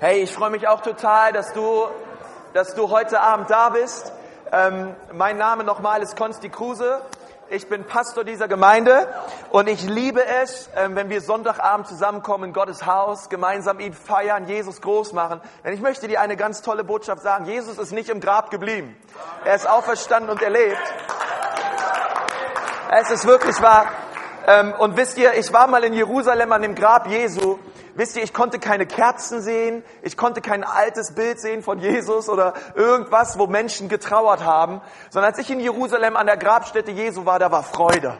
Hey, ich freue mich auch total, dass du, dass du heute Abend da bist. Ähm, mein Name nochmal ist Konsti Kruse. Ich bin Pastor dieser Gemeinde und ich liebe es, ähm, wenn wir Sonntagabend zusammenkommen in Gottes Haus, gemeinsam ihn feiern, Jesus groß machen. Denn ich möchte dir eine ganz tolle Botschaft sagen. Jesus ist nicht im Grab geblieben. Er ist auferstanden und er lebt. Es ist wirklich wahr. Ähm, und wisst ihr, ich war mal in Jerusalem an dem Grab Jesu Wisst ihr, ich konnte keine Kerzen sehen, ich konnte kein altes Bild sehen von Jesus oder irgendwas, wo Menschen getrauert haben, sondern als ich in Jerusalem an der Grabstätte Jesu war, da war Freude.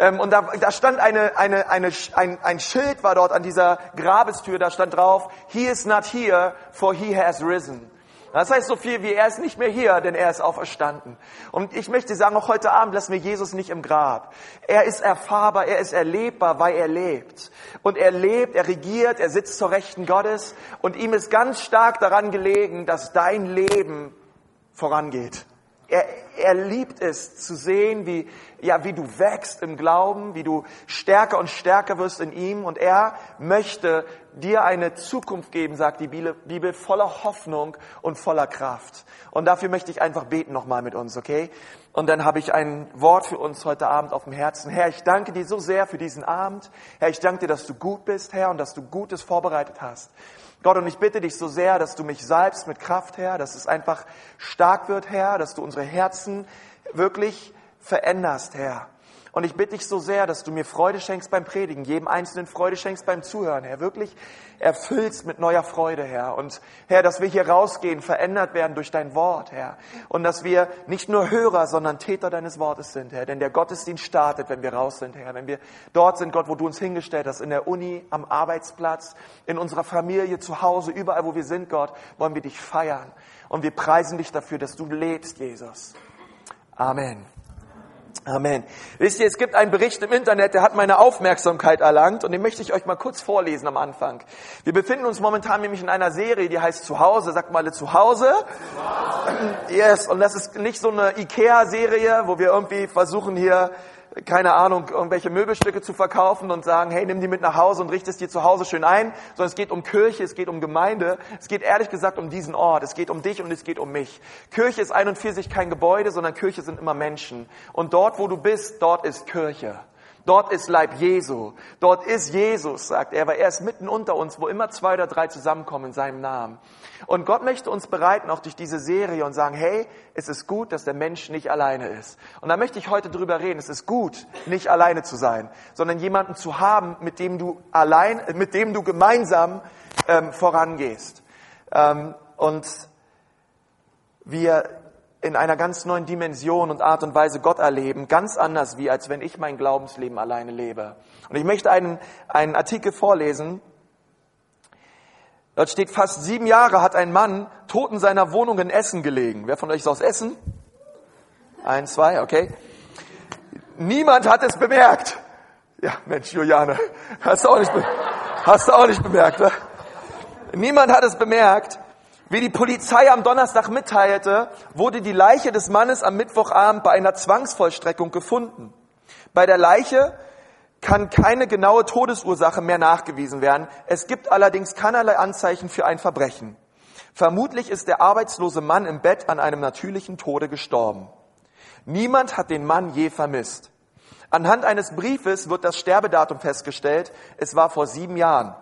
Ähm, und da, da stand eine, eine, eine, ein, ein Schild war dort an dieser Grabestür, da stand drauf, He is not here, for he has risen. Das heißt so viel wie, er ist nicht mehr hier, denn er ist auferstanden. Und ich möchte sagen, auch heute Abend lassen wir Jesus nicht im Grab. Er ist erfahrbar, er ist erlebbar, weil er lebt. Und er lebt, er regiert, er sitzt zur Rechten Gottes. Und ihm ist ganz stark daran gelegen, dass dein Leben vorangeht. Er, er liebt es zu sehen, wie, ja, wie du wächst im Glauben, wie du stärker und stärker wirst in ihm. Und er möchte dir eine Zukunft geben, sagt die Bibel, voller Hoffnung und voller Kraft. Und dafür möchte ich einfach beten nochmal mit uns, okay? Und dann habe ich ein Wort für uns heute Abend auf dem Herzen. Herr, ich danke dir so sehr für diesen Abend. Herr, ich danke dir, dass du gut bist, Herr, und dass du Gutes vorbereitet hast. Gott, und ich bitte dich so sehr, dass du mich salbst mit Kraft, Herr, dass es einfach stark wird, Herr, dass du unsere Herzen wirklich veränderst, Herr. Und ich bitte dich so sehr, dass du mir Freude schenkst beim Predigen, jedem Einzelnen Freude schenkst beim Zuhören, Herr. Wirklich erfüllst mit neuer Freude, Herr. Und Herr, dass wir hier rausgehen, verändert werden durch dein Wort, Herr. Und dass wir nicht nur Hörer, sondern Täter deines Wortes sind, Herr. Denn der Gottesdienst startet, wenn wir raus sind, Herr. Wenn wir dort sind, Gott, wo du uns hingestellt hast, in der Uni, am Arbeitsplatz, in unserer Familie, zu Hause, überall, wo wir sind, Gott, wollen wir dich feiern. Und wir preisen dich dafür, dass du lebst, Jesus. Amen. Amen. Wisst ihr, es gibt einen Bericht im Internet, der hat meine Aufmerksamkeit erlangt und den möchte ich euch mal kurz vorlesen am Anfang. Wir befinden uns momentan nämlich in einer Serie, die heißt Zuhause. Sagt mal Zuhause. Zuhause. Yes, und das ist nicht so eine Ikea-Serie, wo wir irgendwie versuchen hier keine Ahnung, irgendwelche Möbelstücke zu verkaufen und sagen, hey, nimm die mit nach Hause und richte es dir zu Hause schön ein, sondern es geht um Kirche, es geht um Gemeinde, es geht ehrlich gesagt um diesen Ort, es geht um dich und es geht um mich. Kirche ist ein und für sich kein Gebäude, sondern Kirche sind immer Menschen. Und dort, wo du bist, dort ist Kirche. Dort ist Leib Jesu. Dort ist Jesus, sagt er, weil er ist mitten unter uns, wo immer zwei oder drei zusammenkommen in seinem Namen. Und Gott möchte uns bereiten, auch durch diese Serie und sagen, hey, es ist gut, dass der Mensch nicht alleine ist. Und da möchte ich heute drüber reden. Es ist gut, nicht alleine zu sein, sondern jemanden zu haben, mit dem du allein, mit dem du gemeinsam ähm, vorangehst. Ähm, und wir in einer ganz neuen Dimension und Art und Weise Gott erleben, ganz anders wie als wenn ich mein Glaubensleben alleine lebe. Und ich möchte einen, einen Artikel vorlesen. Dort steht, fast sieben Jahre hat ein Mann tot in seiner Wohnung in Essen gelegen. Wer von euch ist aus Essen? Ein, zwei, okay. Niemand hat es bemerkt. Ja, Mensch, Juliane, hast du auch nicht, hast du auch nicht bemerkt. Ne? Niemand hat es bemerkt. Wie die Polizei am Donnerstag mitteilte, wurde die Leiche des Mannes am Mittwochabend bei einer Zwangsvollstreckung gefunden. Bei der Leiche kann keine genaue Todesursache mehr nachgewiesen werden. Es gibt allerdings keinerlei Anzeichen für ein Verbrechen. Vermutlich ist der arbeitslose Mann im Bett an einem natürlichen Tode gestorben. Niemand hat den Mann je vermisst. Anhand eines Briefes wird das Sterbedatum festgestellt. Es war vor sieben Jahren.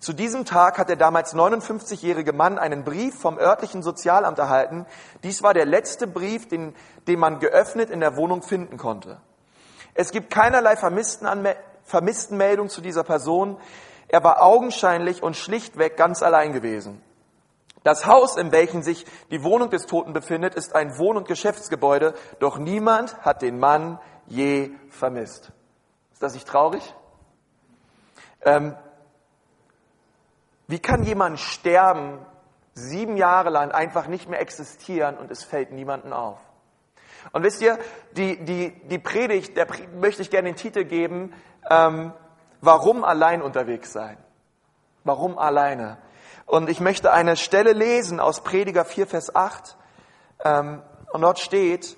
Zu diesem Tag hat der damals 59-jährige Mann einen Brief vom örtlichen Sozialamt erhalten. Dies war der letzte Brief, den, den man geöffnet in der Wohnung finden konnte. Es gibt keinerlei Vermisstenmeldung zu dieser Person. Er war augenscheinlich und schlichtweg ganz allein gewesen. Das Haus, in welchem sich die Wohnung des Toten befindet, ist ein Wohn- und Geschäftsgebäude, doch niemand hat den Mann je vermisst. Ist das nicht traurig? Ähm, wie kann jemand sterben, sieben Jahre lang einfach nicht mehr existieren und es fällt niemanden auf? Und wisst ihr, die, die, die Predigt, der möchte ich gerne den Titel geben, ähm, warum allein unterwegs sein? Warum alleine? Und ich möchte eine Stelle lesen aus Prediger 4, Vers 8. Ähm, und dort steht,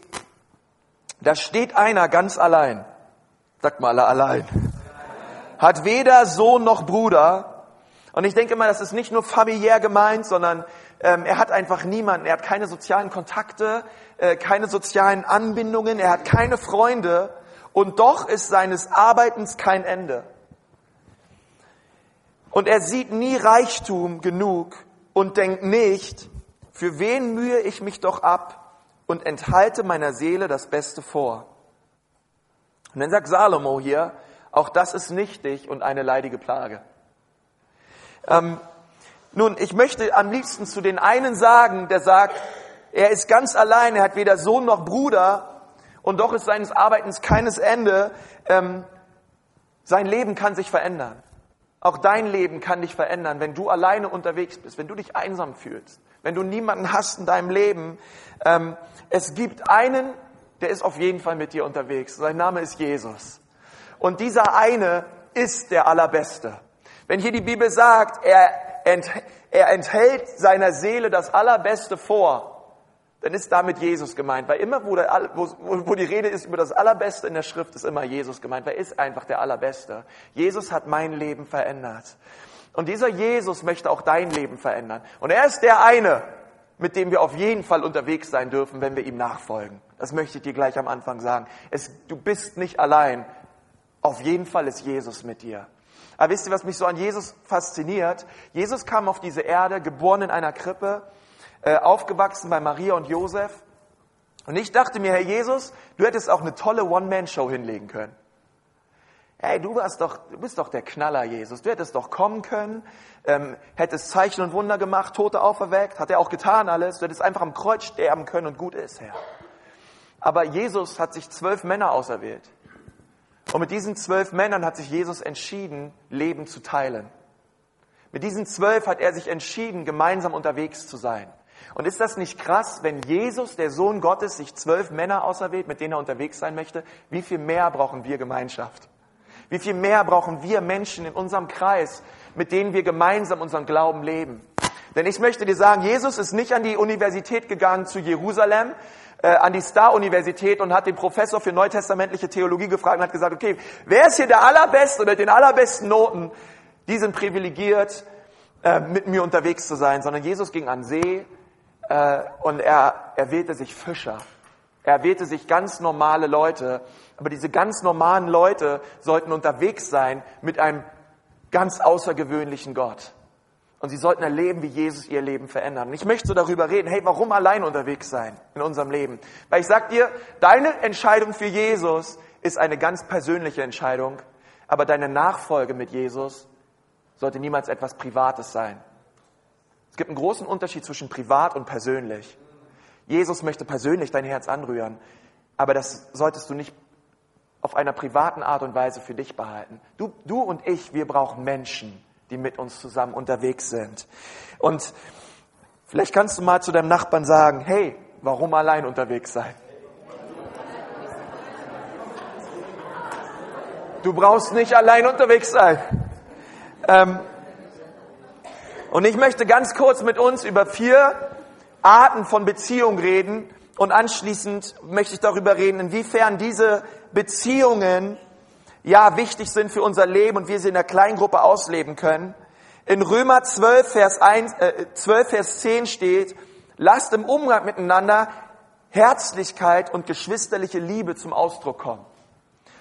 da steht einer ganz allein. Sagt mal alle allein. Hat weder Sohn noch Bruder, Und ich denke mal, das ist nicht nur familiär gemeint, sondern ähm, er hat einfach niemanden, er hat keine sozialen Kontakte, äh, keine sozialen Anbindungen, er hat keine Freunde und doch ist seines Arbeitens kein Ende. Und er sieht nie Reichtum genug und denkt nicht, für wen mühe ich mich doch ab und enthalte meiner Seele das Beste vor. Und dann sagt Salomo hier, auch das ist nichtig und eine leidige Plage. Ähm, nun, ich möchte am liebsten zu den einen sagen, der sagt, er ist ganz allein, er hat weder Sohn noch Bruder und doch ist seines Arbeitens keines Ende. Ähm, sein Leben kann sich verändern. Auch dein Leben kann dich verändern, wenn du alleine unterwegs bist, wenn du dich einsam fühlst, wenn du niemanden hast in deinem Leben. Ähm, es gibt einen, der ist auf jeden Fall mit dir unterwegs. Sein Name ist Jesus. Und dieser eine ist der Allerbeste. Wenn hier die Bibel sagt, er, ent, er enthält seiner Seele das Allerbeste vor, dann ist damit Jesus gemeint. Weil immer, wo, der, wo, wo die Rede ist über das Allerbeste in der Schrift, ist immer Jesus gemeint. Wer ist einfach der Allerbeste? Jesus hat mein Leben verändert. Und dieser Jesus möchte auch dein Leben verändern. Und er ist der eine, mit dem wir auf jeden Fall unterwegs sein dürfen, wenn wir ihm nachfolgen. Das möchte ich dir gleich am Anfang sagen. Es, du bist nicht allein. Auf jeden Fall ist Jesus mit dir. Aber wisst ihr, was mich so an Jesus fasziniert? Jesus kam auf diese Erde, geboren in einer Krippe, äh, aufgewachsen bei Maria und Josef. Und ich dachte mir, Herr Jesus, du hättest auch eine tolle One-Man-Show hinlegen können. Hey, du warst doch, du bist doch der Knaller, Jesus. Du hättest doch kommen können, ähm, hättest Zeichen und Wunder gemacht, Tote auferweckt, hat er auch getan alles. Du hättest einfach am Kreuz sterben können und gut ist, Herr. Aber Jesus hat sich zwölf Männer auserwählt. Und mit diesen zwölf Männern hat sich Jesus entschieden, Leben zu teilen. Mit diesen zwölf hat er sich entschieden, gemeinsam unterwegs zu sein. Und ist das nicht krass, wenn Jesus, der Sohn Gottes, sich zwölf Männer auserwählt, mit denen er unterwegs sein möchte? Wie viel mehr brauchen wir Gemeinschaft? Wie viel mehr brauchen wir Menschen in unserem Kreis, mit denen wir gemeinsam unseren Glauben leben? Denn ich möchte dir sagen, Jesus ist nicht an die Universität gegangen zu Jerusalem, äh, an die Star-Universität und hat den Professor für neutestamentliche Theologie gefragt und hat gesagt, okay, wer ist hier der Allerbeste mit den allerbesten Noten? Die sind privilegiert, äh, mit mir unterwegs zu sein, sondern Jesus ging an See, äh, und er, er wählte sich Fischer. Er wählte sich ganz normale Leute. Aber diese ganz normalen Leute sollten unterwegs sein mit einem ganz außergewöhnlichen Gott. Und sie sollten erleben, wie Jesus ihr Leben verändert. Und ich möchte so darüber reden, hey, warum allein unterwegs sein in unserem Leben? Weil ich sag dir, deine Entscheidung für Jesus ist eine ganz persönliche Entscheidung, aber deine Nachfolge mit Jesus sollte niemals etwas Privates sein. Es gibt einen großen Unterschied zwischen privat und persönlich. Jesus möchte persönlich dein Herz anrühren, aber das solltest du nicht auf einer privaten Art und Weise für dich behalten. Du, du und ich, wir brauchen Menschen, die mit uns zusammen unterwegs sind. Und vielleicht kannst du mal zu deinem Nachbarn sagen, hey, warum allein unterwegs sein? Du brauchst nicht allein unterwegs sein. Ähm, und ich möchte ganz kurz mit uns über vier Arten von Beziehung reden und anschließend möchte ich darüber reden, inwiefern diese Beziehungen ja wichtig sind für unser Leben und wir sie in der Kleingruppe ausleben können. In Römer 12, Vers 1, äh, 12, Vers 10 steht, lasst im Umgang miteinander Herzlichkeit und geschwisterliche Liebe zum Ausdruck kommen.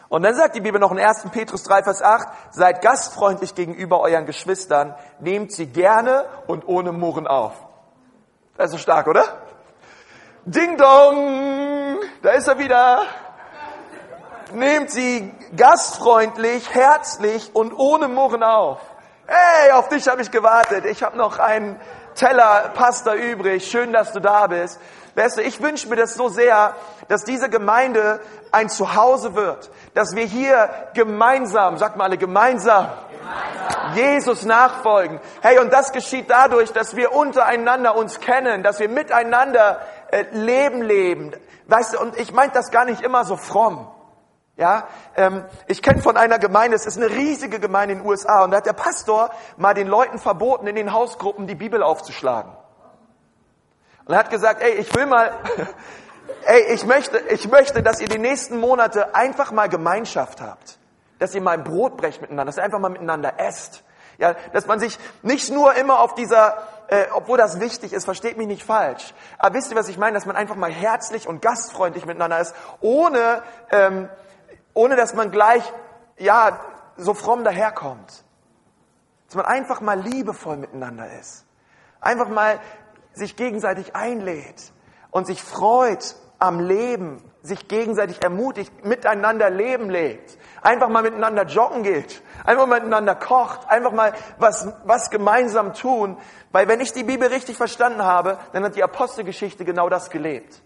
Und dann sagt die Bibel noch in 1. Petrus 3, Vers 8, seid gastfreundlich gegenüber euren Geschwistern, nehmt sie gerne und ohne Murren auf. Das ist so stark, oder? Ding dong, da ist er wieder. Nehmt sie gastfreundlich, herzlich und ohne Murren auf. Hey, auf dich habe ich gewartet. Ich habe noch einen Teller Pasta übrig. Schön, dass du da bist. Weißt du, ich wünsche mir das so sehr, dass diese Gemeinde ein Zuhause wird, dass wir hier gemeinsam, sagt mal alle gemeinsam, Jesus nachfolgen. Hey, und das geschieht dadurch, dass wir untereinander uns kennen, dass wir miteinander äh, Leben leben. Weißt du, und ich meine das gar nicht immer so fromm. Ja, ähm, ich kenne von einer Gemeinde, es ist eine riesige Gemeinde in den USA, und da hat der Pastor mal den Leuten verboten, in den Hausgruppen die Bibel aufzuschlagen. Und er hat gesagt, ey, ich will mal, ey, ich möchte, ich möchte, dass ihr die nächsten Monate einfach mal Gemeinschaft habt. Dass ihr mal ein Brot brecht miteinander, dass ihr einfach mal miteinander esst. Ja, dass man sich nicht nur immer auf dieser, äh, obwohl das wichtig ist, versteht mich nicht falsch. Aber wisst ihr, was ich meine? Dass man einfach mal herzlich und gastfreundlich miteinander ist, ohne, ähm, ohne dass man gleich, ja, so fromm daherkommt. Dass man einfach mal liebevoll miteinander ist. Einfach mal sich gegenseitig einlädt und sich freut am Leben, sich gegenseitig ermutigt, miteinander Leben lebt, einfach mal miteinander joggen geht, einfach mal miteinander kocht, einfach mal was, was gemeinsam tun. Weil wenn ich die Bibel richtig verstanden habe, dann hat die Apostelgeschichte genau das gelebt.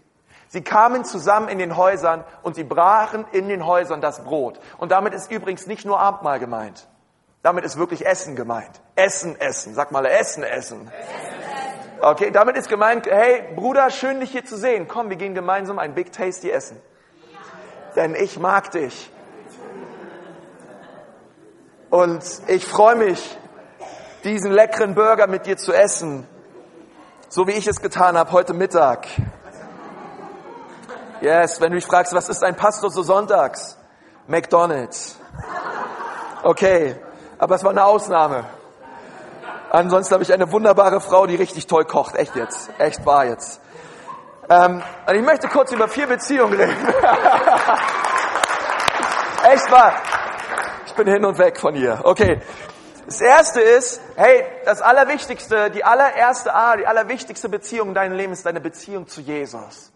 Sie kamen zusammen in den Häusern und sie brachen in den Häusern das Brot. Und damit ist übrigens nicht nur Abendmahl gemeint. Damit ist wirklich Essen gemeint. Essen, Essen. Sag mal, Essen, Essen. Okay, damit ist gemeint, hey Bruder, schön dich hier zu sehen. Komm, wir gehen gemeinsam ein Big Tasty essen. Denn ich mag dich. Und ich freue mich, diesen leckeren Burger mit dir zu essen. So wie ich es getan habe heute Mittag. Yes, wenn du mich fragst, was ist ein Pastor so sonntags? McDonald's. Okay, aber es war eine Ausnahme. Ansonsten habe ich eine wunderbare Frau, die richtig toll kocht. Echt jetzt. Echt wahr jetzt. Ähm, und ich möchte kurz über vier Beziehungen reden. Echt wahr. Ich bin hin und weg von ihr. Okay. Das erste ist, hey, das Allerwichtigste, die allererste A, die allerwichtigste Beziehung in deinem Leben ist deine Beziehung zu Jesus.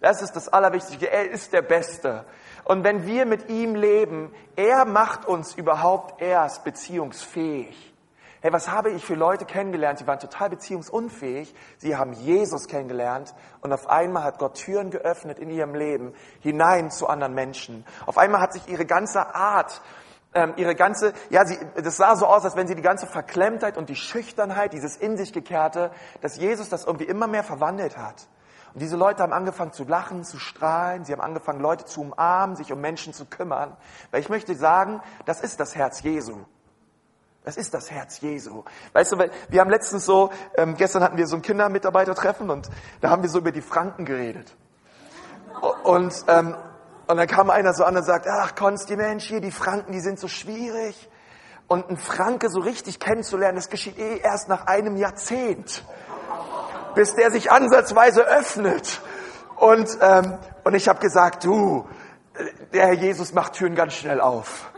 Das ist das Allerwichtigste. Er ist der Beste. Und wenn wir mit ihm leben, er macht uns überhaupt erst beziehungsfähig. Hey, was habe ich für Leute kennengelernt? Sie waren total beziehungsunfähig. Sie haben Jesus kennengelernt und auf einmal hat Gott Türen geöffnet in ihrem Leben hinein zu anderen Menschen. Auf einmal hat sich ihre ganze Art, ähm, ihre ganze, ja, sie, das sah so aus, als wenn sie die ganze Verklemmtheit und die Schüchternheit, dieses in sich gekehrte, dass Jesus das irgendwie immer mehr verwandelt hat. Und diese Leute haben angefangen zu lachen, zu strahlen. Sie haben angefangen, Leute zu umarmen, sich um Menschen zu kümmern. Weil ich möchte sagen, das ist das Herz Jesu. Das ist das Herz Jesu. Weißt du, wir haben letztens so, ähm, gestern hatten wir so ein Kindermitarbeitertreffen und da haben wir so über die Franken geredet. Und, ähm, und dann kam einer so an und sagt, ach Konsti, Mensch, hier die Franken, die sind so schwierig. Und ein Franke so richtig kennenzulernen, das geschieht eh erst nach einem Jahrzehnt, bis der sich ansatzweise öffnet. Und, ähm, und ich habe gesagt, du, der Herr Jesus macht Türen ganz schnell auf.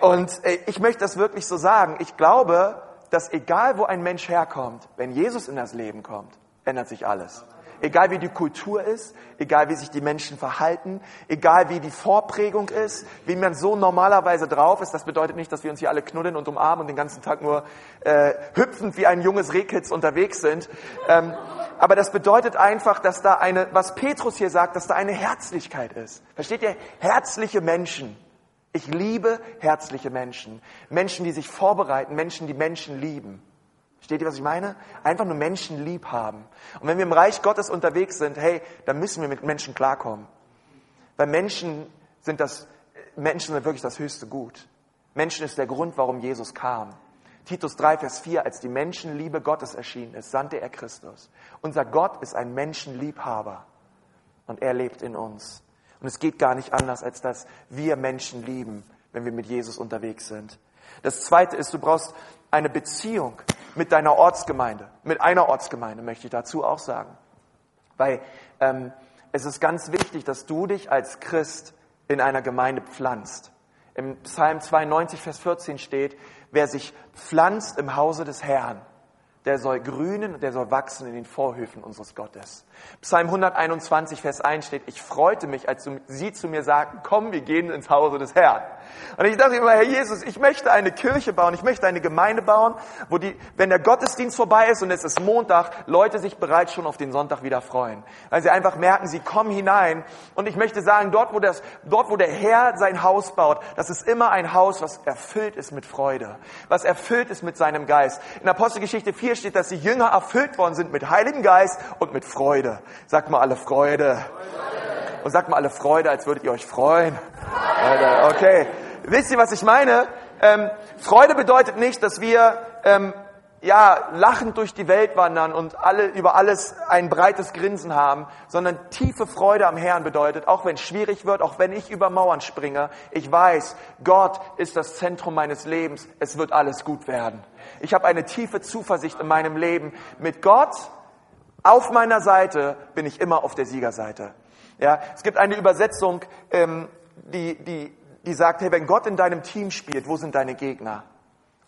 Und äh, ich möchte das wirklich so sagen. Ich glaube, dass egal wo ein Mensch herkommt, wenn Jesus in das Leben kommt, ändert sich alles. Egal wie die Kultur ist, egal wie sich die Menschen verhalten, egal wie die Vorprägung ist, wie man so normalerweise drauf ist, das bedeutet nicht, dass wir uns hier alle knuddeln und umarmen und den ganzen Tag nur äh, hüpfend wie ein junges Rehkitz unterwegs sind. Ähm, aber das bedeutet einfach, dass da eine, was Petrus hier sagt, dass da eine Herzlichkeit ist. Versteht ihr? Herzliche Menschen. Ich liebe herzliche Menschen. Menschen, die sich vorbereiten, Menschen, die Menschen lieben. Steht ihr, was ich meine? Einfach nur Menschen lieb haben. Und wenn wir im Reich Gottes unterwegs sind, hey, dann müssen wir mit Menschen klarkommen. Weil Menschen sind das, Menschen sind wirklich das höchste Gut. Menschen ist der Grund, warum Jesus kam. Titus 3, Vers 4, als die Menschenliebe Gottes erschienen ist, sandte er Christus. Unser Gott ist ein Menschenliebhaber und er lebt in uns. Und es geht gar nicht anders, als dass wir Menschen lieben, wenn wir mit Jesus unterwegs sind. Das Zweite ist, du brauchst eine Beziehung mit deiner Ortsgemeinde, mit einer Ortsgemeinde, möchte ich dazu auch sagen. Weil ähm, es ist ganz wichtig, dass du dich als Christ in einer Gemeinde pflanzt. Im Psalm 92, Vers 14 steht, wer sich pflanzt im Hause des Herrn, der soll grünen und der soll wachsen in den Vorhöfen unseres Gottes. Psalm 121, Vers 1 steht, ich freute mich, als sie zu mir sagten, komm, wir gehen ins Hause des Herrn. Und ich dachte immer, Herr Jesus, ich möchte eine Kirche bauen, ich möchte eine Gemeinde bauen, wo die, wenn der Gottesdienst vorbei ist und es ist Montag, Leute sich bereits schon auf den Sonntag wieder freuen. Weil sie einfach merken, sie kommen hinein. Und ich möchte sagen, dort wo, das, dort, wo der Herr sein Haus baut, das ist immer ein Haus, was erfüllt ist mit Freude, was erfüllt ist mit seinem Geist. In Apostelgeschichte 4 steht, dass die Jünger erfüllt worden sind mit Heiligen Geist und mit Freude. Sagt mal alle Freude. Und sagt mal alle Freude, als würdet ihr euch freuen. Okay. Wisst ihr, was ich meine? Ähm, Freude bedeutet nicht, dass wir ähm, ja, lachend durch die Welt wandern und alle, über alles ein breites Grinsen haben, sondern tiefe Freude am Herrn bedeutet, auch wenn es schwierig wird, auch wenn ich über Mauern springe, ich weiß, Gott ist das Zentrum meines Lebens, es wird alles gut werden. Ich habe eine tiefe Zuversicht in meinem Leben. Mit Gott auf meiner Seite bin ich immer auf der Siegerseite. Ja, es gibt eine Übersetzung, ähm, die, die, die sagt, hey, wenn Gott in deinem Team spielt, wo sind deine Gegner?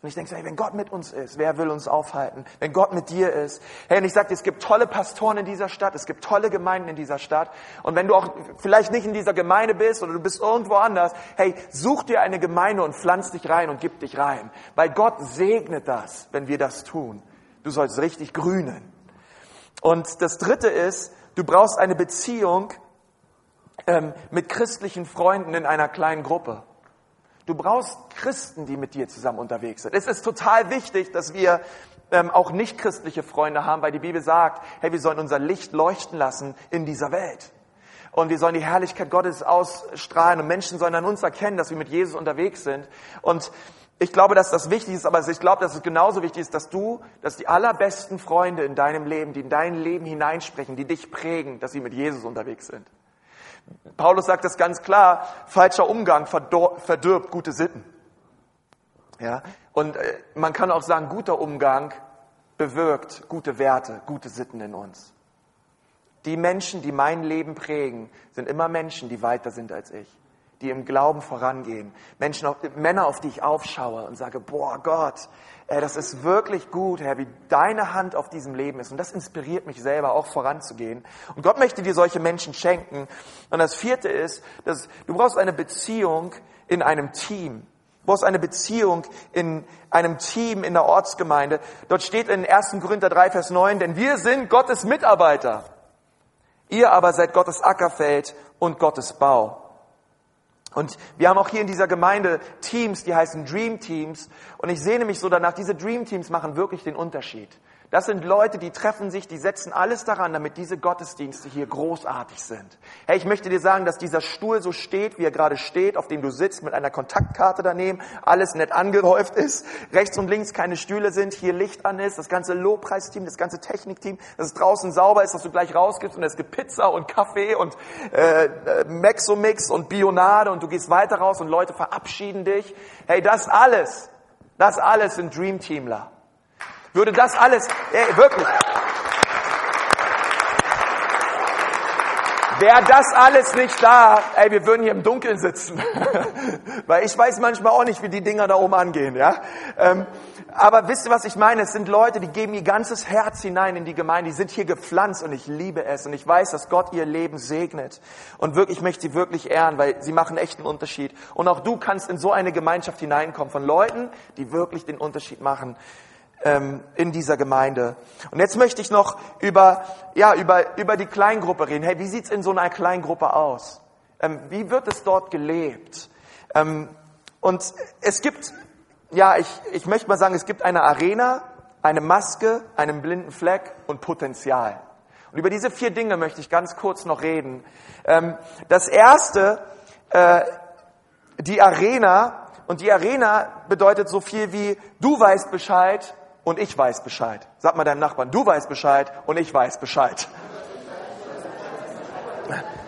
Und ich denke, hey, wenn Gott mit uns ist, wer will uns aufhalten? Wenn Gott mit dir ist. Hey, und ich sage, es gibt tolle Pastoren in dieser Stadt, es gibt tolle Gemeinden in dieser Stadt. Und wenn du auch vielleicht nicht in dieser Gemeinde bist oder du bist irgendwo anders, hey, such dir eine Gemeinde und pflanz dich rein und gib dich rein. Weil Gott segnet das, wenn wir das tun. Du sollst richtig grünen. Und das dritte ist, du brauchst eine Beziehung ähm, mit christlichen Freunden in einer kleinen Gruppe. Du brauchst Christen, die mit dir zusammen unterwegs sind. Es ist total wichtig, dass wir ähm, auch nicht christliche Freunde haben, weil die Bibel sagt, hey, wir sollen unser Licht leuchten lassen in dieser Welt. Und wir sollen die Herrlichkeit Gottes ausstrahlen und Menschen sollen an uns erkennen, dass wir mit Jesus unterwegs sind. Und ich glaube, dass das wichtig ist, aber ich glaube, dass es genauso wichtig ist, dass du, dass die allerbesten Freunde in deinem Leben, die in dein Leben hineinsprechen, die dich prägen, dass sie mit Jesus unterwegs sind. Paulus sagt das ganz klar, falscher Umgang verdirbt gute Sitten. Ja? Und äh, man kann auch sagen, guter Umgang bewirkt gute Werte, gute Sitten in uns. Die Menschen, die mein Leben prägen, sind immer Menschen, die weiter sind als ich die im Glauben vorangehen. Menschen, Männer, auf die ich aufschaue und sage, boah Gott, ey, das ist wirklich gut, Herr, wie deine Hand auf diesem Leben ist. Und das inspiriert mich selber auch voranzugehen. Und Gott möchte dir solche Menschen schenken. Und das vierte ist, dass du brauchst eine Beziehung in einem Team. Du brauchst eine Beziehung in einem Team in der Ortsgemeinde. Dort steht in 1. Korinther 3, Vers 9, denn wir sind Gottes Mitarbeiter. Ihr aber seid Gottes Ackerfeld und Gottes Bau. Und wir haben auch hier in dieser Gemeinde Teams, die heißen Dream Teams. Und ich sehne mich so danach, diese Dream Teams machen wirklich den Unterschied. Das sind Leute, die treffen sich, die setzen alles daran, damit diese Gottesdienste hier großartig sind. Hey, ich möchte dir sagen, dass dieser Stuhl so steht, wie er gerade steht, auf dem du sitzt, mit einer Kontaktkarte daneben, alles nett angehäuft ist, rechts und links keine Stühle sind, hier Licht an ist, das ganze Lobpreisteam, das ganze Technikteam, dass es draußen sauber ist, dass du gleich rausgibst und es gibt Pizza und Kaffee und äh, Mexomix und Bionade und du gehst weiter raus und Leute verabschieden dich. Hey, das alles, das alles sind Dreamteamler. Würde das alles, ey, wirklich. Wäre das alles nicht da, ey, wir würden hier im Dunkeln sitzen. Weil ich weiß manchmal auch nicht, wie die Dinger da oben angehen, ja. Ähm, aber wisst ihr, was ich meine? Es sind Leute, die geben ihr ganzes Herz hinein in die Gemeinde. Die sind hier gepflanzt und ich liebe es. Und ich weiß, dass Gott ihr Leben segnet. Und wirklich, ich möchte sie wirklich ehren, weil sie machen echt einen Unterschied. Und auch du kannst in so eine Gemeinschaft hineinkommen von Leuten, die wirklich den Unterschied machen ähm, in dieser Gemeinde. Und jetzt möchte ich noch über, ja, über, über die Kleingruppe reden. Hey, wie sieht's in so einer Kleingruppe aus? Ähm, wie wird es dort gelebt? Ähm, und es gibt, ja, ich, ich möchte mal sagen, es gibt eine Arena, eine Maske, einen blinden Fleck und Potenzial. Und über diese vier Dinge möchte ich ganz kurz noch reden. Ähm, das erste, äh, die Arena, und die Arena bedeutet so viel wie, du weißt Bescheid, und ich weiß Bescheid. Sag mal deinem Nachbarn, du weißt Bescheid und ich weiß Bescheid.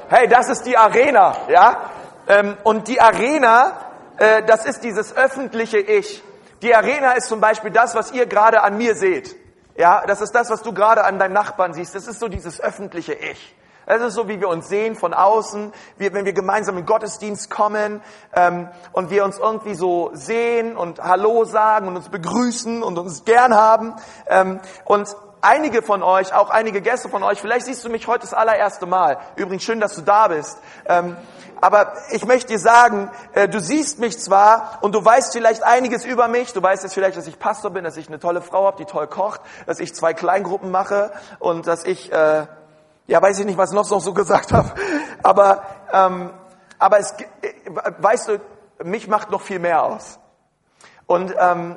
Hey, das ist die Arena, ja? Ähm, und die Arena, äh, das ist dieses öffentliche Ich. Die Arena ist zum Beispiel das, was ihr gerade an mir seht. Ja, das ist das, was du gerade an deinem Nachbarn siehst. Das ist so dieses öffentliche Ich. Es ist so, wie wir uns sehen von außen, wie, wenn wir gemeinsam in Gottesdienst kommen ähm, und wir uns irgendwie so sehen und Hallo sagen und uns begrüßen und uns gern haben. Ähm, und einige von euch, auch einige Gäste von euch, vielleicht siehst du mich heute das allererste Mal. Übrigens schön, dass du da bist. Ähm, aber ich möchte dir sagen, äh, du siehst mich zwar und du weißt vielleicht einiges über mich. Du weißt jetzt vielleicht, dass ich Pastor bin, dass ich eine tolle Frau habe, die toll kocht, dass ich zwei Kleingruppen mache und dass ich äh, ja, weiß ich nicht, was ich noch so gesagt habe. Aber, ähm, aber es, weißt du, mich macht noch viel mehr aus. Und, ähm,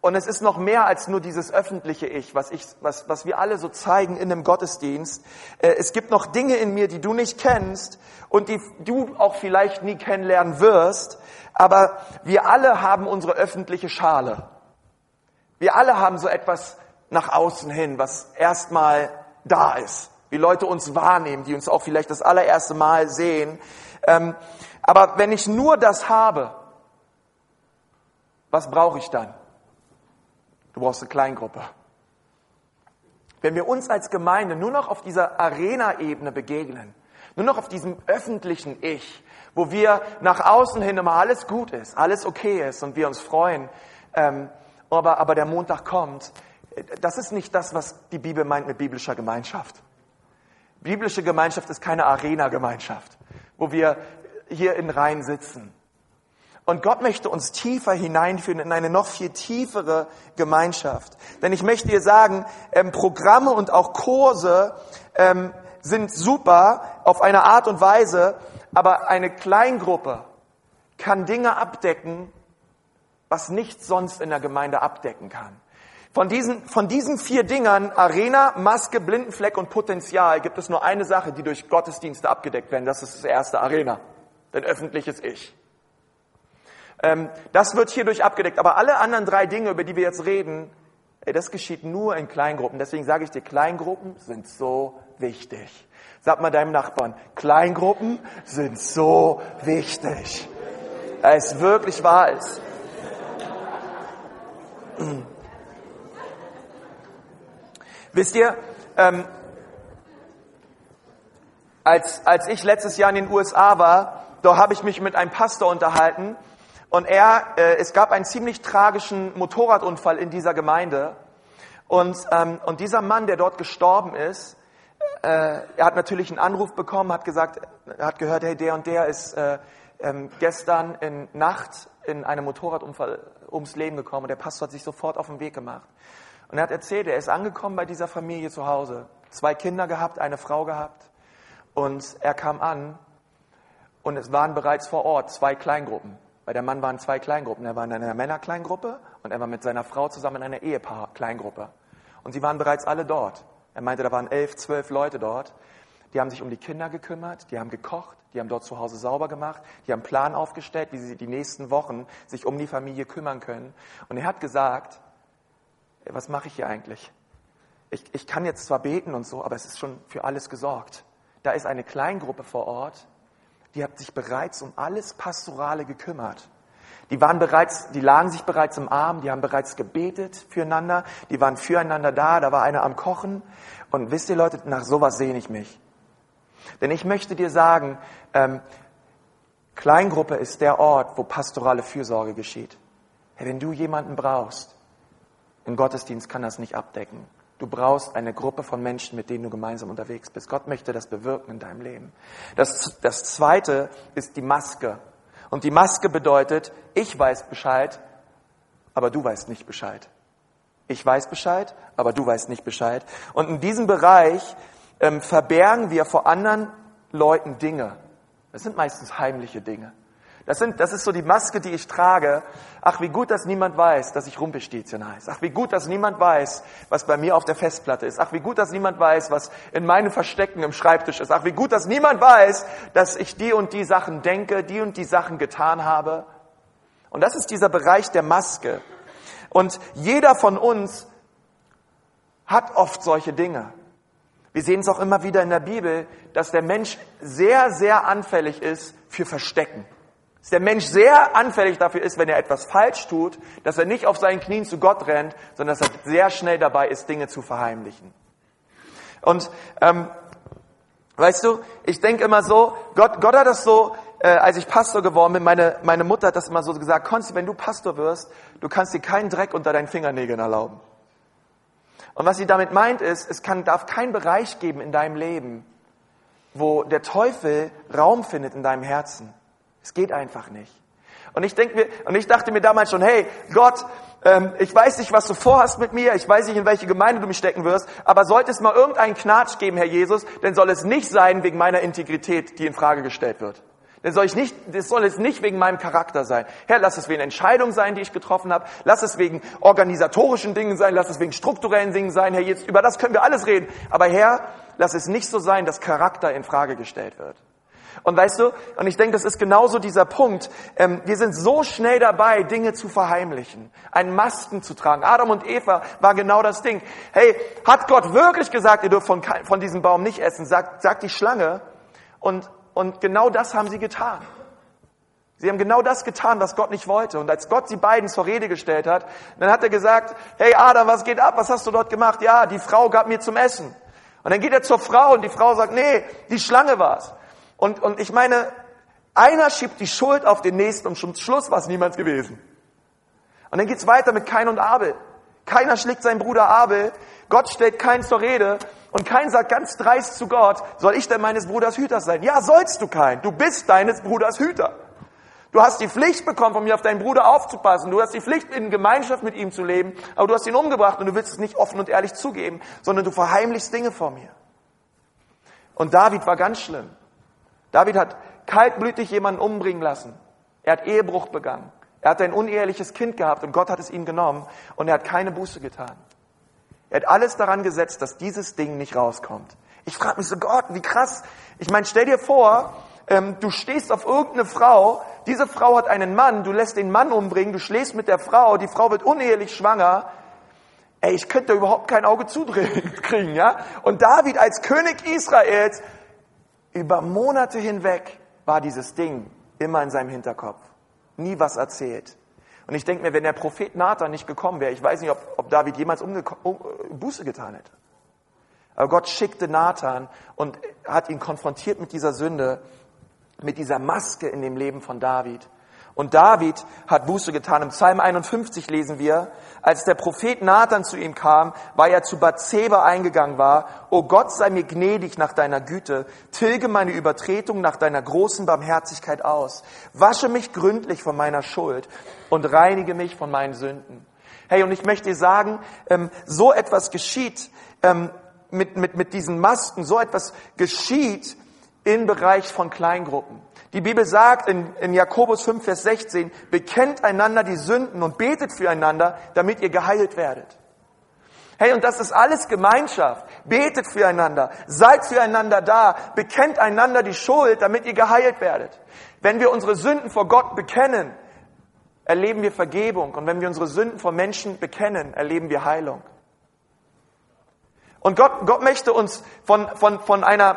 und es ist noch mehr als nur dieses öffentliche Ich, was, ich, was, was wir alle so zeigen in einem Gottesdienst. Äh, es gibt noch Dinge in mir, die du nicht kennst und die du auch vielleicht nie kennenlernen wirst. Aber wir alle haben unsere öffentliche Schale. Wir alle haben so etwas nach außen hin, was erstmal da ist. Wie Leute uns wahrnehmen, die uns auch vielleicht das allererste Mal sehen. Ähm, aber wenn ich nur das habe, was brauche ich dann? Du brauchst eine Kleingruppe. Wenn wir uns als Gemeinde nur noch auf dieser Arena-Ebene begegnen, nur noch auf diesem öffentlichen Ich, wo wir nach außen hin immer alles gut ist, alles okay ist und wir uns freuen, ähm, aber, aber der Montag kommt, das ist nicht das, was die Bibel meint mit biblischer Gemeinschaft. Biblische Gemeinschaft ist keine Arena-Gemeinschaft, wo wir hier in Reihen sitzen. Und Gott möchte uns tiefer hineinführen in eine noch viel tiefere Gemeinschaft. Denn ich möchte dir sagen, ähm, Programme und auch Kurse ähm, sind super auf eine Art und Weise, aber eine Kleingruppe kann Dinge abdecken, was nichts sonst in der Gemeinde abdecken kann. Von diesen, von diesen vier Dingern, Arena, Maske, Blindenfleck und Potenzial, gibt es nur eine Sache, die durch Gottesdienste abgedeckt werden. Das ist das erste Arena, dein öffentliches Ich. Ähm, das wird hierdurch abgedeckt. Aber alle anderen drei Dinge, über die wir jetzt reden, ey, das geschieht nur in Kleingruppen. Deswegen sage ich dir, Kleingruppen sind so wichtig. Sag mal deinem Nachbarn, Kleingruppen sind so wichtig. Es wirklich wahr ist. Wisst ihr, ähm, als, als ich letztes Jahr in den USA war, da habe ich mich mit einem Pastor unterhalten und er, äh, es gab einen ziemlich tragischen Motorradunfall in dieser Gemeinde und, ähm, und dieser Mann, der dort gestorben ist, äh, er hat natürlich einen Anruf bekommen, hat gesagt, er hat gehört, hey, der und der ist äh, ähm, gestern in Nacht in einem Motorradunfall ums Leben gekommen und der Pastor hat sich sofort auf den Weg gemacht. Und er hat erzählt, er ist angekommen bei dieser Familie zu Hause, zwei Kinder gehabt, eine Frau gehabt und er kam an und es waren bereits vor Ort zwei Kleingruppen. Bei der Mann waren zwei Kleingruppen. Er war in einer Männerkleingruppe und er war mit seiner Frau zusammen in einer Ehepaar-Kleingruppe. Und sie waren bereits alle dort. Er meinte, da waren elf, zwölf Leute dort. Die haben sich um die Kinder gekümmert, die haben gekocht, die haben dort zu Hause sauber gemacht, die haben einen Plan aufgestellt, wie sie die nächsten Wochen sich um die Familie kümmern können. Und er hat gesagt, was mache ich hier eigentlich? Ich, ich kann jetzt zwar beten und so, aber es ist schon für alles gesorgt. Da ist eine Kleingruppe vor Ort, die hat sich bereits um alles Pastorale gekümmert. Die waren bereits, die lagen sich bereits im Arm, die haben bereits gebetet füreinander, die waren füreinander da, da war einer am Kochen. Und wisst ihr Leute, nach sowas sehne ich mich. Denn ich möchte dir sagen, ähm, Kleingruppe ist der Ort, wo pastorale Fürsorge geschieht. Hey, wenn du jemanden brauchst, im Gottesdienst kann das nicht abdecken. Du brauchst eine Gruppe von Menschen, mit denen du gemeinsam unterwegs bist. Gott möchte das bewirken in deinem Leben. Das, das zweite ist die Maske. Und die Maske bedeutet, ich weiß Bescheid, aber du weißt nicht Bescheid. Ich weiß Bescheid, aber du weißt nicht Bescheid. Und in diesem Bereich ähm, verbergen wir vor anderen Leuten Dinge. Das sind meistens heimliche Dinge. Das, sind, das ist so die Maske, die ich trage. Ach, wie gut, dass niemand weiß, dass ich Rumpelstilzchen heiße. Ach, wie gut, dass niemand weiß, was bei mir auf der Festplatte ist. Ach, wie gut, dass niemand weiß, was in meinen Verstecken im Schreibtisch ist. Ach, wie gut, dass niemand weiß, dass ich die und die Sachen denke, die und die Sachen getan habe. Und das ist dieser Bereich der Maske. Und jeder von uns hat oft solche Dinge. Wir sehen es auch immer wieder in der Bibel, dass der Mensch sehr, sehr anfällig ist für Verstecken dass der Mensch sehr anfällig dafür ist, wenn er etwas falsch tut, dass er nicht auf seinen Knien zu Gott rennt, sondern dass er sehr schnell dabei ist, Dinge zu verheimlichen. Und ähm, weißt du, ich denke immer so, Gott, Gott hat das so, äh, als ich Pastor geworden bin, meine, meine Mutter hat das immer so gesagt, Konsti, wenn du Pastor wirst, du kannst dir keinen Dreck unter deinen Fingernägeln erlauben. Und was sie damit meint ist, es kann, darf keinen Bereich geben in deinem Leben, wo der Teufel Raum findet in deinem Herzen. Es geht einfach nicht. Und ich denke mir, und ich dachte mir damals schon, hey, Gott, ähm, ich weiß nicht, was du vorhast mit mir, ich weiß nicht, in welche Gemeinde du mich stecken wirst, aber sollte es mal irgendeinen Knatsch geben, Herr Jesus, dann soll es nicht sein wegen meiner Integrität, die in Frage gestellt wird. Dann soll ich nicht, das soll es nicht wegen meinem Charakter sein. Herr, lass es wegen Entscheidungen sein, die ich getroffen habe. Lass es wegen organisatorischen Dingen sein. Lass es wegen strukturellen Dingen sein. Herr, jetzt, über das können wir alles reden. Aber Herr, lass es nicht so sein, dass Charakter in Frage gestellt wird. Und weißt du, und ich denke, das ist genauso dieser Punkt. Ähm, wir sind so schnell dabei, Dinge zu verheimlichen, einen Masken zu tragen. Adam und Eva war genau das Ding. Hey, hat Gott wirklich gesagt, ihr dürft von, von diesem Baum nicht essen? Sagt, sagt die Schlange. Und, und genau das haben sie getan. Sie haben genau das getan, was Gott nicht wollte. Und als Gott sie beiden zur Rede gestellt hat, dann hat er gesagt, hey Adam, was geht ab? Was hast du dort gemacht? Ja, die Frau gab mir zum Essen. Und dann geht er zur Frau und die Frau sagt, nee, die Schlange war's. Und, und ich meine, einer schiebt die Schuld auf den nächsten und zum Schluss war es niemals gewesen. Und dann geht's weiter mit Kain und Abel. Keiner schlägt seinen Bruder Abel. Gott stellt Kain zur Rede. Und Kain sagt ganz dreist zu Gott, soll ich denn meines Bruders Hüter sein? Ja, sollst du Kain. Du bist deines Bruders Hüter. Du hast die Pflicht bekommen, von mir auf deinen Bruder aufzupassen. Du hast die Pflicht, in Gemeinschaft mit ihm zu leben. Aber du hast ihn umgebracht und du willst es nicht offen und ehrlich zugeben, sondern du verheimlichst Dinge vor mir. Und David war ganz schlimm. David hat kaltblütig jemanden umbringen lassen. Er hat Ehebruch begangen. Er hat ein uneheliches Kind gehabt und Gott hat es ihm genommen und er hat keine Buße getan. Er hat alles daran gesetzt, dass dieses Ding nicht rauskommt. Ich frage mich so, Gott, wie krass. Ich meine, stell dir vor, ähm, du stehst auf irgendeine Frau, diese Frau hat einen Mann, du lässt den Mann umbringen, du schläfst mit der Frau, die Frau wird unehelich schwanger. Ey, ich könnte überhaupt kein Auge zudrehen kriegen, ja? Und David als König Israels über Monate hinweg war dieses Ding immer in seinem Hinterkopf. Nie was erzählt. Und ich denke mir, wenn der Prophet Nathan nicht gekommen wäre, ich weiß nicht, ob, ob David jemals um, Buße getan hätte. Aber Gott schickte Nathan und hat ihn konfrontiert mit dieser Sünde, mit dieser Maske in dem Leben von David. Und David hat Buße getan. Im Psalm 51 lesen wir, als der Prophet Nathan zu ihm kam, weil er zu Bathseba eingegangen war, O Gott sei mir gnädig nach deiner Güte, tilge meine Übertretung nach deiner großen Barmherzigkeit aus, wasche mich gründlich von meiner Schuld und reinige mich von meinen Sünden. Hey, und ich möchte dir sagen, ähm, so etwas geschieht ähm, mit, mit, mit diesen Masken, so etwas geschieht im Bereich von Kleingruppen. Die Bibel sagt in, in Jakobus 5, Vers 16, bekennt einander die Sünden und betet füreinander, damit ihr geheilt werdet. Hey, und das ist alles Gemeinschaft. Betet füreinander, seid füreinander da, bekennt einander die Schuld, damit ihr geheilt werdet. Wenn wir unsere Sünden vor Gott bekennen, erleben wir Vergebung. Und wenn wir unsere Sünden vor Menschen bekennen, erleben wir Heilung. Und Gott, Gott möchte uns von, von, von einer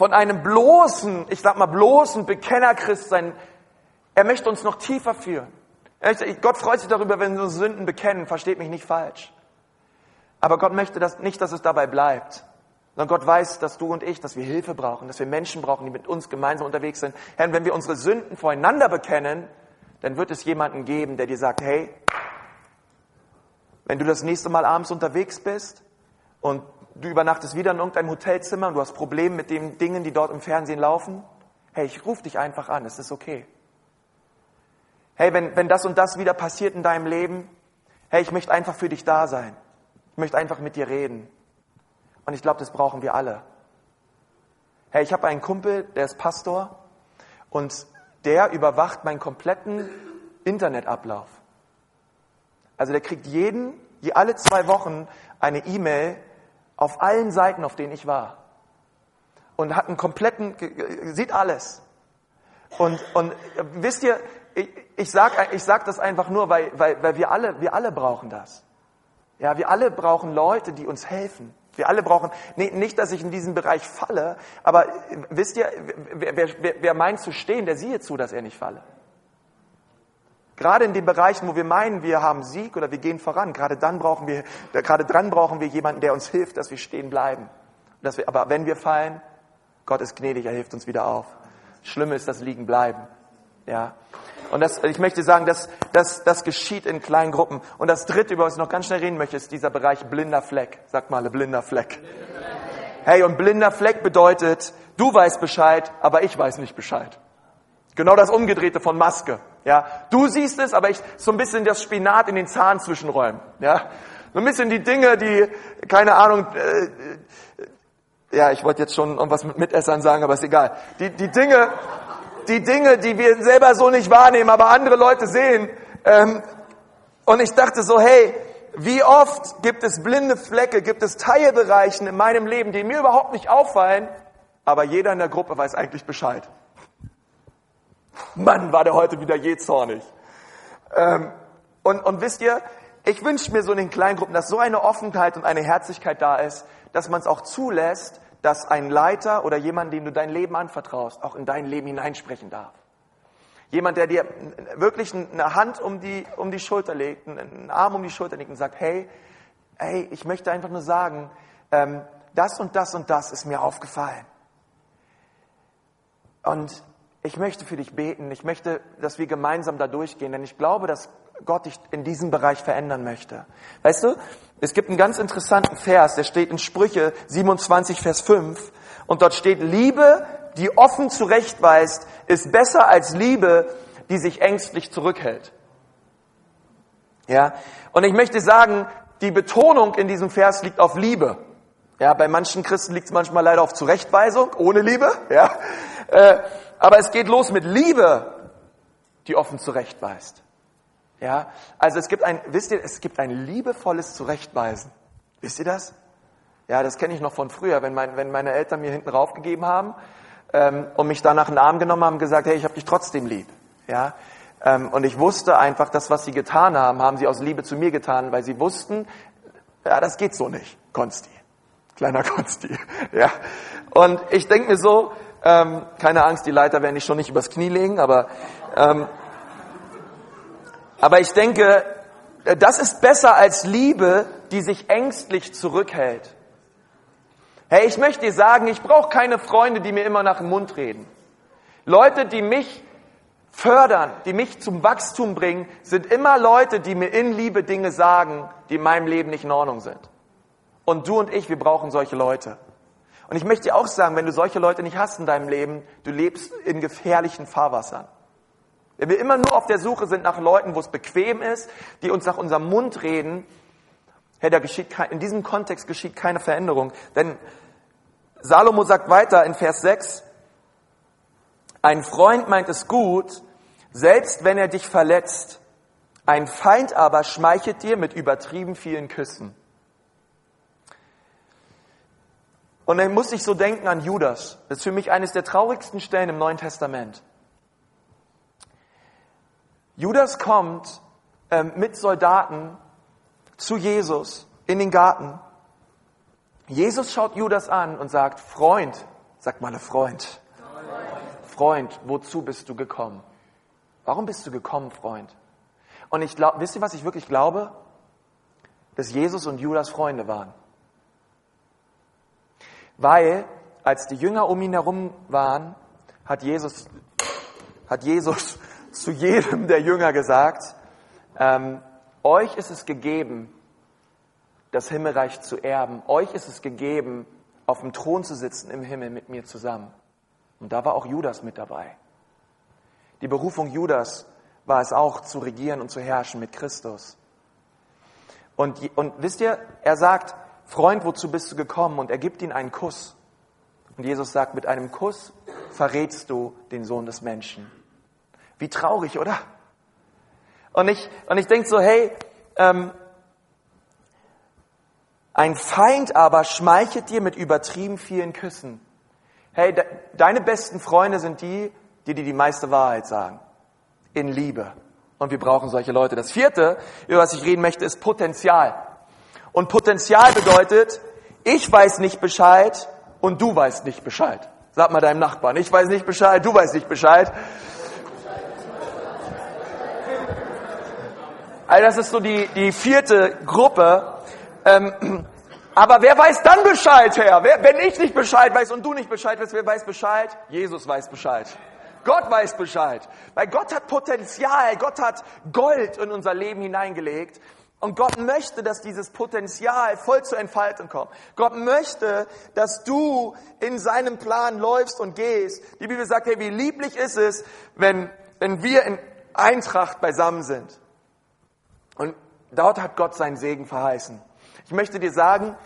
von einem bloßen, ich sag mal bloßen Bekennerchrist sein. Er möchte uns noch tiefer führen. Gott freut sich darüber, wenn wir unsere Sünden bekennen, versteht mich nicht falsch. Aber Gott möchte das nicht, dass es dabei bleibt. Sondern Gott weiß, dass du und ich, dass wir Hilfe brauchen, dass wir Menschen brauchen, die mit uns gemeinsam unterwegs sind. Herr, wenn wir unsere Sünden voreinander bekennen, dann wird es jemanden geben, der dir sagt, hey, wenn du das nächste Mal abends unterwegs bist und du übernachtest wieder in irgendeinem Hotelzimmer und du hast Probleme mit den Dingen, die dort im Fernsehen laufen. Hey, ich rufe dich einfach an, es ist okay. Hey, wenn, wenn das und das wieder passiert in deinem Leben, hey, ich möchte einfach für dich da sein. Ich möchte einfach mit dir reden. Und ich glaube, das brauchen wir alle. Hey, ich habe einen Kumpel, der ist Pastor und der überwacht meinen kompletten Internetablauf. Also der kriegt jeden, alle zwei Wochen eine E-Mail auf allen Seiten, auf denen ich war. Und hat einen kompletten, sieht alles. Und, und wisst ihr, ich, ich sag, ich sag das einfach nur, weil, weil, weil wir alle, wir alle brauchen das. Ja, wir alle brauchen Leute, die uns helfen. Wir alle brauchen, nee, nicht, dass ich in diesem Bereich falle, aber wisst ihr, wer, wer, wer meint zu stehen, der siehe zu, dass er nicht falle. Gerade in den Bereichen, wo wir meinen, wir haben Sieg oder wir gehen voran, gerade dann brauchen wir, gerade dran brauchen wir jemanden, der uns hilft, dass wir stehen bleiben. Dass wir, aber wenn wir fallen, Gott ist gnädig, er hilft uns wieder auf. Schlimme ist das Liegen bleiben. Ja. Und das, ich möchte sagen, das, das, das geschieht in kleinen Gruppen. Und das dritte, über was ich noch ganz schnell reden möchte, ist dieser Bereich blinder Fleck. Sag mal, blinder Fleck. Hey, und blinder Fleck bedeutet, du weißt Bescheid, aber ich weiß nicht Bescheid. Genau das Umgedrehte von Maske. Ja, du siehst es, aber ich so ein bisschen das Spinat in den Zahnzwischenräumen. Ja, so ein bisschen die Dinge, die keine Ahnung. Äh, äh, ja, ich wollte jetzt schon irgendwas mit Mitessern sagen, aber ist egal. Die die Dinge, die Dinge, die wir selber so nicht wahrnehmen, aber andere Leute sehen. Ähm, und ich dachte so, hey, wie oft gibt es blinde Flecke, gibt es Teilbereichen in meinem Leben, die mir überhaupt nicht auffallen, aber jeder in der Gruppe weiß eigentlich Bescheid. Mann, war der heute wieder je zornig. Ähm, und, und wisst ihr, ich wünsche mir so in den Kleingruppen, dass so eine Offenheit und eine Herzlichkeit da ist, dass man es auch zulässt, dass ein Leiter oder jemand, dem du dein Leben anvertraust, auch in dein Leben hineinsprechen darf. Jemand, der dir wirklich eine Hand um die, um die Schulter legt, einen Arm um die Schulter legt und sagt, hey, hey, ich möchte einfach nur sagen, ähm, das und das und das ist mir aufgefallen. Und ich möchte für dich beten. Ich möchte, dass wir gemeinsam da durchgehen, denn ich glaube, dass Gott dich in diesem Bereich verändern möchte. Weißt du, es gibt einen ganz interessanten Vers, der steht in Sprüche 27, Vers 5. Und dort steht, Liebe, die offen zurechtweist, ist besser als Liebe, die sich ängstlich zurückhält. Ja, und ich möchte sagen, die Betonung in diesem Vers liegt auf Liebe. Ja, bei manchen Christen liegt es manchmal leider auf Zurechtweisung, ohne Liebe. Ja, äh, aber es geht los mit Liebe, die offen zurechtweist. Ja, also es gibt ein, wisst ihr, es gibt ein liebevolles Zurechtweisen. Wisst ihr das? Ja, das kenne ich noch von früher, wenn, mein, wenn meine Eltern mir hinten raufgegeben haben ähm, und mich danach in den Arm genommen haben und gesagt, hey, ich habe dich trotzdem lieb. Ja, ähm, und ich wusste einfach, das, was sie getan haben, haben sie aus Liebe zu mir getan, weil sie wussten, ja, das geht so nicht, Konsti. Kleiner Konsti. Ja. Und ich denke mir so, ähm, keine Angst, die Leiter werden dich schon nicht übers Knie legen, aber ähm, aber ich denke, äh, das ist besser als Liebe, die sich ängstlich zurückhält. Hey, ich möchte dir sagen, ich brauche keine Freunde, die mir immer nach dem Mund reden. Leute, die mich fördern, die mich zum Wachstum bringen, sind immer Leute, die mir in Liebe Dinge sagen, die in meinem Leben nicht in Ordnung sind. Und du und ich, wir brauchen solche Leute. Und ich möchte dir auch sagen, wenn du solche Leute nicht hast in deinem Leben, du lebst in gefährlichen Fahrwassern. Wenn wir immer nur auf der Suche sind nach Leuten, wo es bequem ist, die uns nach unserem Mund reden, hey, da geschieht kein, in diesem Kontext geschieht keine Veränderung. Denn Salomo sagt weiter in Vers 6, ein Freund meint es gut, selbst wenn er dich verletzt. Ein Feind aber schmeichelt dir mit übertrieben vielen Küssen. Und dann muss ich so denken an Judas. Das ist für mich eines der traurigsten Stellen im Neuen Testament. Judas kommt ähm, mit Soldaten zu Jesus in den Garten. Jesus schaut Judas an und sagt, Freund, sag mal Freund. Freund, wozu bist du gekommen? Warum bist du gekommen, Freund? Und ich glaube, wisst ihr, was ich wirklich glaube? Dass Jesus und Judas Freunde waren. Weil, als die Jünger um ihn herum waren, hat Jesus, hat Jesus zu jedem der Jünger gesagt, ähm, euch ist es gegeben, das Himmelreich zu erben. Euch ist es gegeben, auf dem Thron zu sitzen im Himmel mit mir zusammen. Und da war auch Judas mit dabei. Die Berufung Judas war es auch, zu regieren und zu herrschen mit Christus. Und, und wisst ihr, er sagt, Freund, wozu bist du gekommen? Und er gibt ihm einen Kuss. Und Jesus sagt, mit einem Kuss verrätst du den Sohn des Menschen. Wie traurig, oder? Und ich, und ich denke so, hey, ähm, ein Feind aber schmeichelt dir mit übertrieben vielen Küssen. Hey, de, deine besten Freunde sind die, die dir die meiste Wahrheit sagen. In Liebe. Und wir brauchen solche Leute. Das vierte, über was ich reden möchte, ist Potenzial. Und Potenzial bedeutet, ich weiß nicht Bescheid und du weißt nicht Bescheid. Sag mal deinem Nachbarn, ich weiß nicht Bescheid, du weißt nicht Bescheid. Also das ist so die, die vierte Gruppe. Ähm, aber wer weiß dann Bescheid, Herr? Wer, wenn ich nicht Bescheid weiß und du nicht Bescheid weißt, wer weiß Bescheid? Jesus weiß Bescheid. Gott weiß Bescheid. Weil Gott hat Potenzial, Gott hat Gold in unser Leben hineingelegt. Und Gott möchte, dass dieses Potenzial voll zur Entfaltung kommt. Gott möchte, dass du in seinem Plan läufst und gehst. Die Bibel sagt, hey, wie lieblich ist es, wenn, wenn wir in Eintracht beisammen sind. Und dort hat Gott seinen Segen verheißen. Ich möchte dir sagen,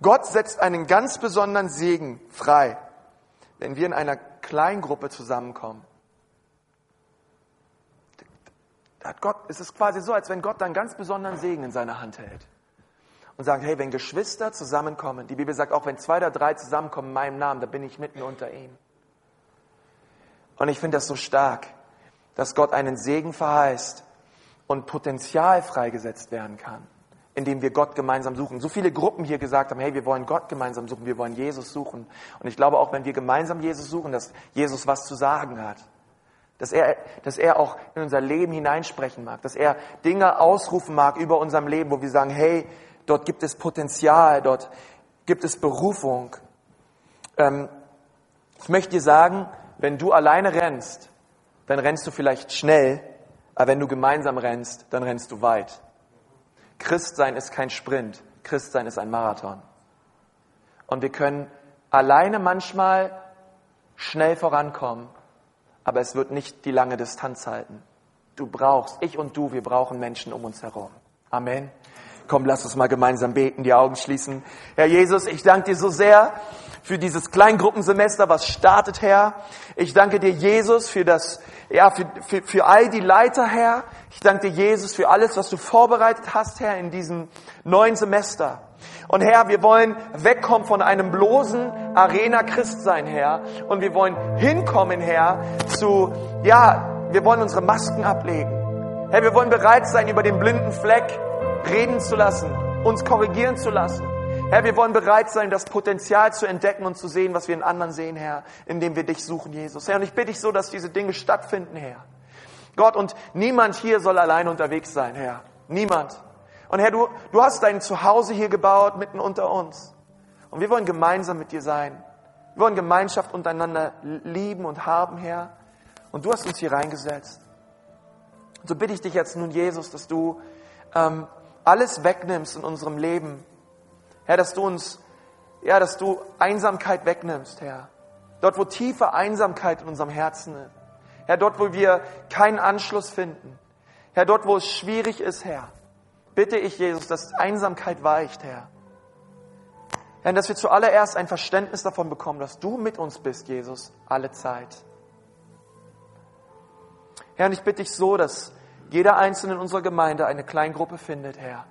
Gott setzt einen ganz besonderen Segen frei, wenn wir in einer Kleingruppe zusammenkommen. Da hat Gott, es ist quasi so, als wenn Gott einen ganz besonderen Segen in seiner Hand hält. und sagen, hey, wenn Geschwister zusammenkommen, die Bibel sagt, auch wenn zwei oder drei zusammenkommen in meinem Namen, dann bin ich mitten unter ihnen. Und ich finde das so stark, dass Gott einen Segen verheißt und Potenzial freigesetzt werden kann, indem wir Gott gemeinsam suchen. So viele Gruppen hier gesagt haben, hey, wir wollen Gott gemeinsam suchen, wir wollen Jesus suchen. Und ich glaube auch, wenn wir gemeinsam Jesus suchen, dass Jesus was zu sagen hat. Dass er, dass er auch in unser Leben hineinsprechen mag, dass er Dinge ausrufen mag über unserem Leben, wo wir sagen, hey, dort gibt es Potenzial, dort gibt es Berufung. Ähm, ich möchte dir sagen, wenn du alleine rennst, dann rennst du vielleicht schnell, aber wenn du gemeinsam rennst, dann rennst du weit. Christsein ist kein Sprint, Christsein ist ein Marathon. Und wir können alleine manchmal schnell vorankommen, aber es wird nicht die lange Distanz halten. Du brauchst, ich und du, wir brauchen Menschen um uns herum. Amen. Komm, lass uns mal gemeinsam beten, die Augen schließen. Herr Jesus, ich danke dir so sehr für dieses Kleingruppensemester, was startet, Herr. Ich danke dir, Jesus, für das, ja, für, für, für all die Leiter, Herr. Ich danke dir, Jesus, für alles, was du vorbereitet hast, Herr, in diesem neuen Semester. Und Herr, wir wollen wegkommen von einem bloßen Arena-Christsein, Herr. Und wir wollen hinkommen, Herr, zu, ja, wir wollen unsere Masken ablegen. Herr, wir wollen bereit sein, über den blinden Fleck reden zu lassen, uns korrigieren zu lassen. Herr, wir wollen bereit sein, das Potenzial zu entdecken und zu sehen, was wir in anderen sehen, Herr, indem wir dich suchen, Jesus. Herr, und ich bitte dich so, dass diese Dinge stattfinden, Herr. Gott, und niemand hier soll allein unterwegs sein, Herr. Niemand. Und Herr, du, du hast dein Zuhause hier gebaut, mitten unter uns. Und wir wollen gemeinsam mit dir sein. Wir wollen Gemeinschaft untereinander lieben und haben, Herr. Und du hast uns hier reingesetzt. Und so bitte ich dich jetzt nun, Jesus, dass du ähm, alles wegnimmst in unserem Leben. Herr, dass du uns, ja, dass du Einsamkeit wegnimmst, Herr. Dort, wo tiefe Einsamkeit in unserem Herzen ist. Herr, dort, wo wir keinen Anschluss finden. Herr, dort, wo es schwierig ist, Herr. Bitte ich, Jesus, dass Einsamkeit weicht, Herr. Herr, dass wir zuallererst ein Verständnis davon bekommen, dass du mit uns bist, Jesus, alle Zeit. Herr, und ich bitte dich so, dass jeder Einzelne in unserer Gemeinde eine Kleingruppe findet, Herr.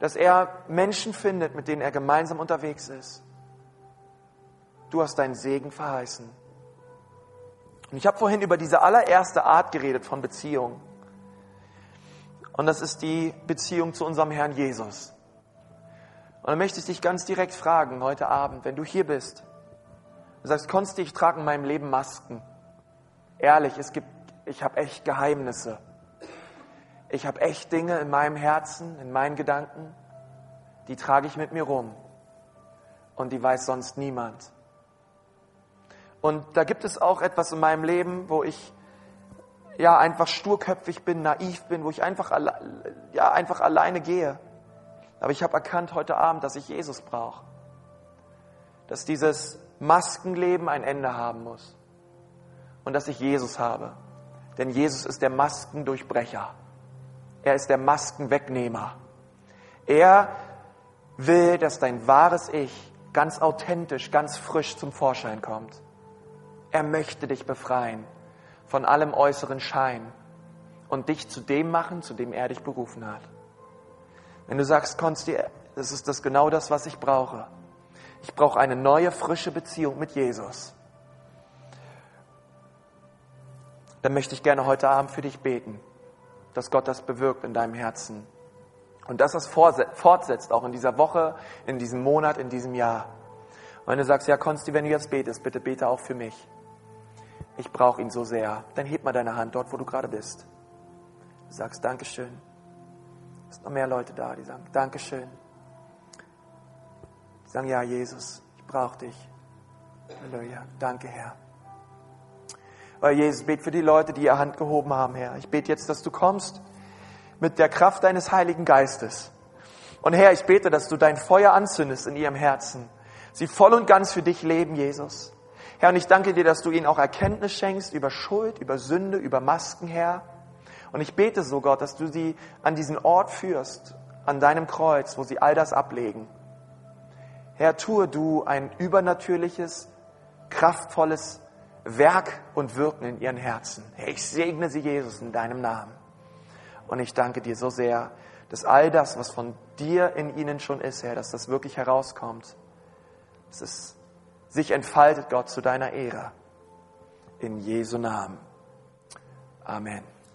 Dass er Menschen findet, mit denen er gemeinsam unterwegs ist. Du hast deinen Segen verheißen. Und ich habe vorhin über diese allererste Art geredet von Beziehung. Und das ist die Beziehung zu unserem Herrn Jesus. Und dann möchte ich dich ganz direkt fragen heute Abend, wenn du hier bist, du sagst, Konsti, ich trage in meinem Leben Masken. Ehrlich, es gibt ich habe echt Geheimnisse. Ich habe echt Dinge in meinem Herzen, in meinen Gedanken, die trage ich mit mir rum. Und die weiß sonst niemand. Und da gibt es auch etwas in meinem Leben, wo ich ja einfach sturköpfig bin, naiv bin, wo ich einfach, ja, einfach alleine gehe. Aber ich habe erkannt heute Abend, dass ich Jesus brauche. Dass dieses Maskenleben ein Ende haben muss. Und dass ich Jesus habe. Denn Jesus ist der Maskendurchbrecher. Er ist der Maskenwegnehmer. Er will, dass dein wahres Ich ganz authentisch, ganz frisch zum Vorschein kommt. Er möchte dich befreien von allem äußeren Schein und dich zu dem machen, zu dem er dich berufen hat. Wenn du sagst, Konsti, das ist das genau das, was ich brauche. Ich brauche eine neue, frische Beziehung mit Jesus. dann möchte ich gerne heute Abend für dich beten, dass Gott das bewirkt in deinem Herzen. Und dass das fortsetzt, auch in dieser Woche, in diesem Monat, in diesem Jahr. Und wenn du sagst, ja, Konsti, wenn du jetzt betest, bitte bete auch für mich. Ich brauche ihn so sehr. Dann heb mal deine Hand dort, wo du gerade bist. Du sagst, Dankeschön. Es sind noch mehr Leute da, die sagen, Dankeschön. Die sagen, ja, Jesus, ich brauche dich. Halleluja. Danke, Herr. Weil Jesus, bete für die Leute, die ihr Hand gehoben haben, Herr. Ich bete jetzt, dass du kommst mit der Kraft deines Heiligen Geistes. Und Herr, ich bete, dass du dein Feuer anzündest in ihrem Herzen. Sie voll und ganz für dich leben, Jesus. Herr, und ich danke dir, dass du ihnen auch Erkenntnis schenkst über Schuld, über Sünde, über Masken, Herr. Und ich bete so, Gott, dass du sie an diesen Ort führst, an deinem Kreuz, wo sie all das ablegen. Herr, tue du ein übernatürliches, kraftvolles Werk und Wirken in ihren Herzen. Ich segne sie, Jesus, in deinem Namen. Und ich danke dir so sehr, dass all das, was von dir in ihnen schon ist, Herr, dass das wirklich herauskommt, es sich entfaltet, Gott, zu deiner Ehre. In Jesu Namen. Amen.